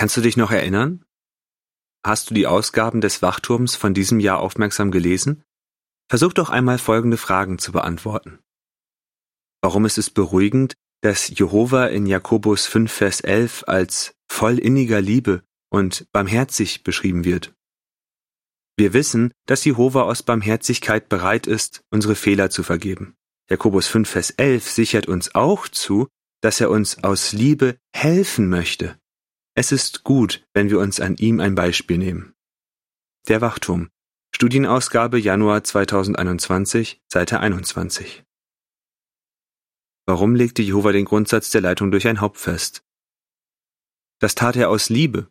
Kannst du dich noch erinnern? Hast du die Ausgaben des Wachturms von diesem Jahr aufmerksam gelesen? Versuch doch einmal folgende Fragen zu beantworten. Warum ist es beruhigend, dass Jehova in Jakobus 5, Vers 11 als voll inniger Liebe und barmherzig beschrieben wird? Wir wissen, dass Jehova aus Barmherzigkeit bereit ist, unsere Fehler zu vergeben. Jakobus 5, Vers 11 sichert uns auch zu, dass er uns aus Liebe helfen möchte. Es ist gut, wenn wir uns an ihm ein Beispiel nehmen. Der Wachturm. Studienausgabe Januar 2021, Seite 21. Warum legte Jehova den Grundsatz der Leitung durch ein Haupt fest? Das tat er aus Liebe.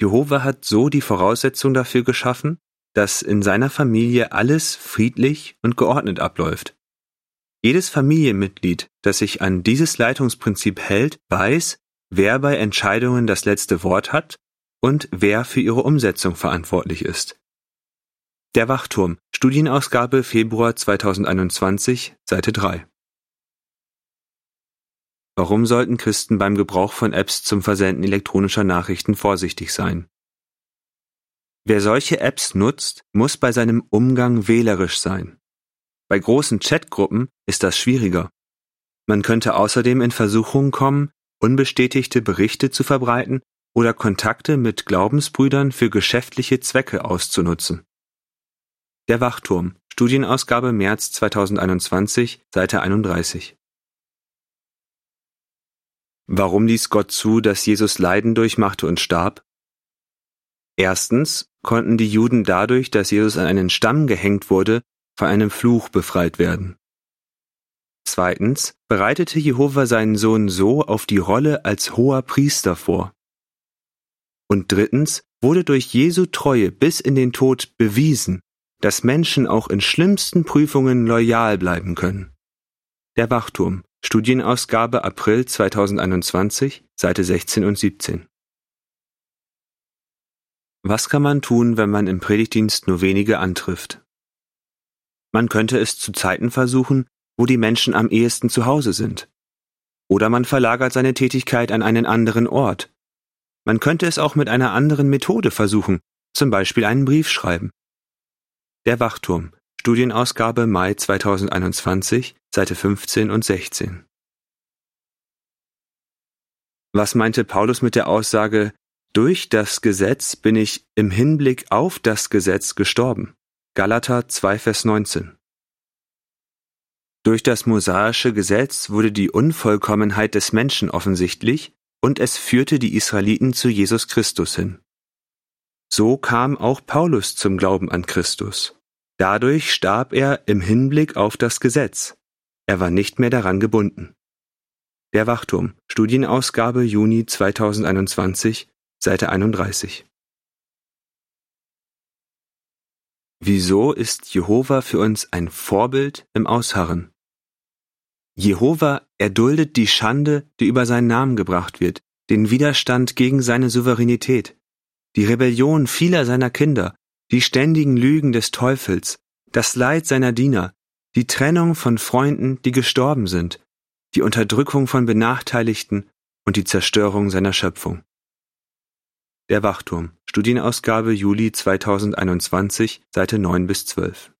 Jehova hat so die Voraussetzung dafür geschaffen, dass in seiner Familie alles friedlich und geordnet abläuft. Jedes Familienmitglied, das sich an dieses Leitungsprinzip hält, weiß, wer bei Entscheidungen das letzte Wort hat und wer für ihre Umsetzung verantwortlich ist. Der Wachturm, Studienausgabe Februar 2021, Seite 3. Warum sollten Christen beim Gebrauch von Apps zum Versenden elektronischer Nachrichten vorsichtig sein? Wer solche Apps nutzt, muss bei seinem Umgang wählerisch sein. Bei großen Chatgruppen ist das schwieriger. Man könnte außerdem in Versuchung kommen, unbestätigte Berichte zu verbreiten oder Kontakte mit Glaubensbrüdern für geschäftliche Zwecke auszunutzen. Der Wachturm, Studienausgabe März 2021, Seite 31. Warum ließ Gott zu, dass Jesus Leiden durchmachte und starb? Erstens konnten die Juden dadurch, dass Jesus an einen Stamm gehängt wurde, von einem Fluch befreit werden. Zweitens bereitete Jehova seinen Sohn so auf die Rolle als hoher Priester vor. Und drittens wurde durch Jesu Treue bis in den Tod bewiesen, dass Menschen auch in schlimmsten Prüfungen loyal bleiben können. Der Wachturm, Studienausgabe April 2021, Seite 16 und 17. Was kann man tun, wenn man im Predigtdienst nur wenige antrifft? Man könnte es zu Zeiten versuchen, wo die Menschen am ehesten zu Hause sind. Oder man verlagert seine Tätigkeit an einen anderen Ort. Man könnte es auch mit einer anderen Methode versuchen, zum Beispiel einen Brief schreiben. Der Wachturm, Studienausgabe Mai 2021, Seite 15 und 16. Was meinte Paulus mit der Aussage, durch das Gesetz bin ich im Hinblick auf das Gesetz gestorben? Galater 2, Vers 19. Durch das mosaische Gesetz wurde die Unvollkommenheit des Menschen offensichtlich und es führte die Israeliten zu Jesus Christus hin. So kam auch Paulus zum Glauben an Christus. Dadurch starb er im Hinblick auf das Gesetz. Er war nicht mehr daran gebunden. Der Wachturm, Studienausgabe Juni 2021, Seite 31. Wieso ist Jehova für uns ein Vorbild im Ausharren? Jehova erduldet die Schande, die über seinen Namen gebracht wird, den Widerstand gegen seine Souveränität, die Rebellion vieler seiner Kinder die ständigen Lügen des Teufels, das Leid seiner Diener, die Trennung von Freunden, die gestorben sind, die Unterdrückung von Benachteiligten und die Zerstörung seiner Schöpfung. Der Wachturm, Studienausgabe Juli 2021, Seite 9 bis 12.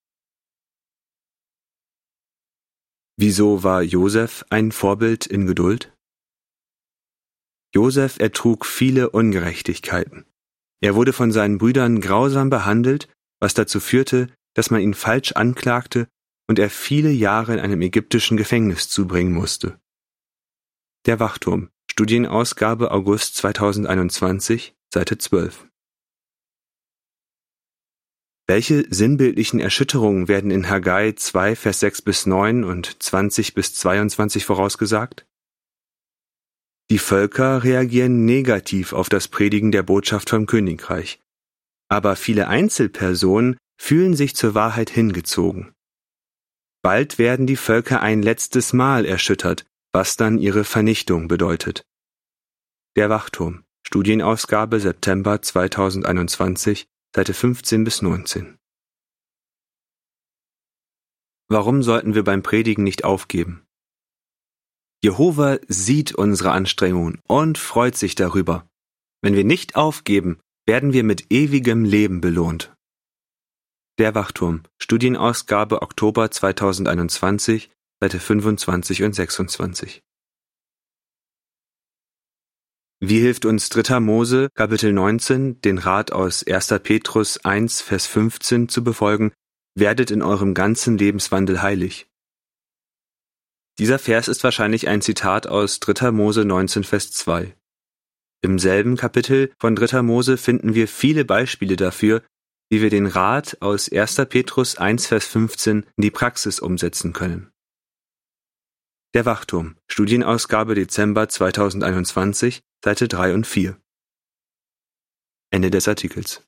Wieso war Josef ein Vorbild in Geduld? Josef ertrug viele Ungerechtigkeiten. Er wurde von seinen Brüdern grausam behandelt, was dazu führte, dass man ihn falsch anklagte und er viele Jahre in einem ägyptischen Gefängnis zubringen musste. Der Wachturm, Studienausgabe August 2021, Seite 12. Welche sinnbildlichen Erschütterungen werden in Haggai 2, Vers 6 bis 9 und 20 bis 22 vorausgesagt? Die Völker reagieren negativ auf das Predigen der Botschaft vom Königreich. Aber viele Einzelpersonen fühlen sich zur Wahrheit hingezogen. Bald werden die Völker ein letztes Mal erschüttert, was dann ihre Vernichtung bedeutet. Der Wachturm, Studienausgabe September 2021, Seite 15 bis 19. Warum sollten wir beim Predigen nicht aufgeben? Jehova sieht unsere Anstrengungen und freut sich darüber. Wenn wir nicht aufgeben, werden wir mit ewigem Leben belohnt. Der Wachturm, Studienausgabe Oktober 2021, Seite 25 und 26. Wie hilft uns 3. Mose, Kapitel 19, den Rat aus 1. Petrus 1, Vers 15 zu befolgen, werdet in eurem ganzen Lebenswandel heilig. Dieser Vers ist wahrscheinlich ein Zitat aus 3. Mose 19, Vers 2. Im selben Kapitel von 3. Mose finden wir viele Beispiele dafür, wie wir den Rat aus 1. Petrus 1, Vers 15 in die Praxis umsetzen können. Der Wachturm, Studienausgabe Dezember 2021, Seite 3 und 4. Ende des Artikels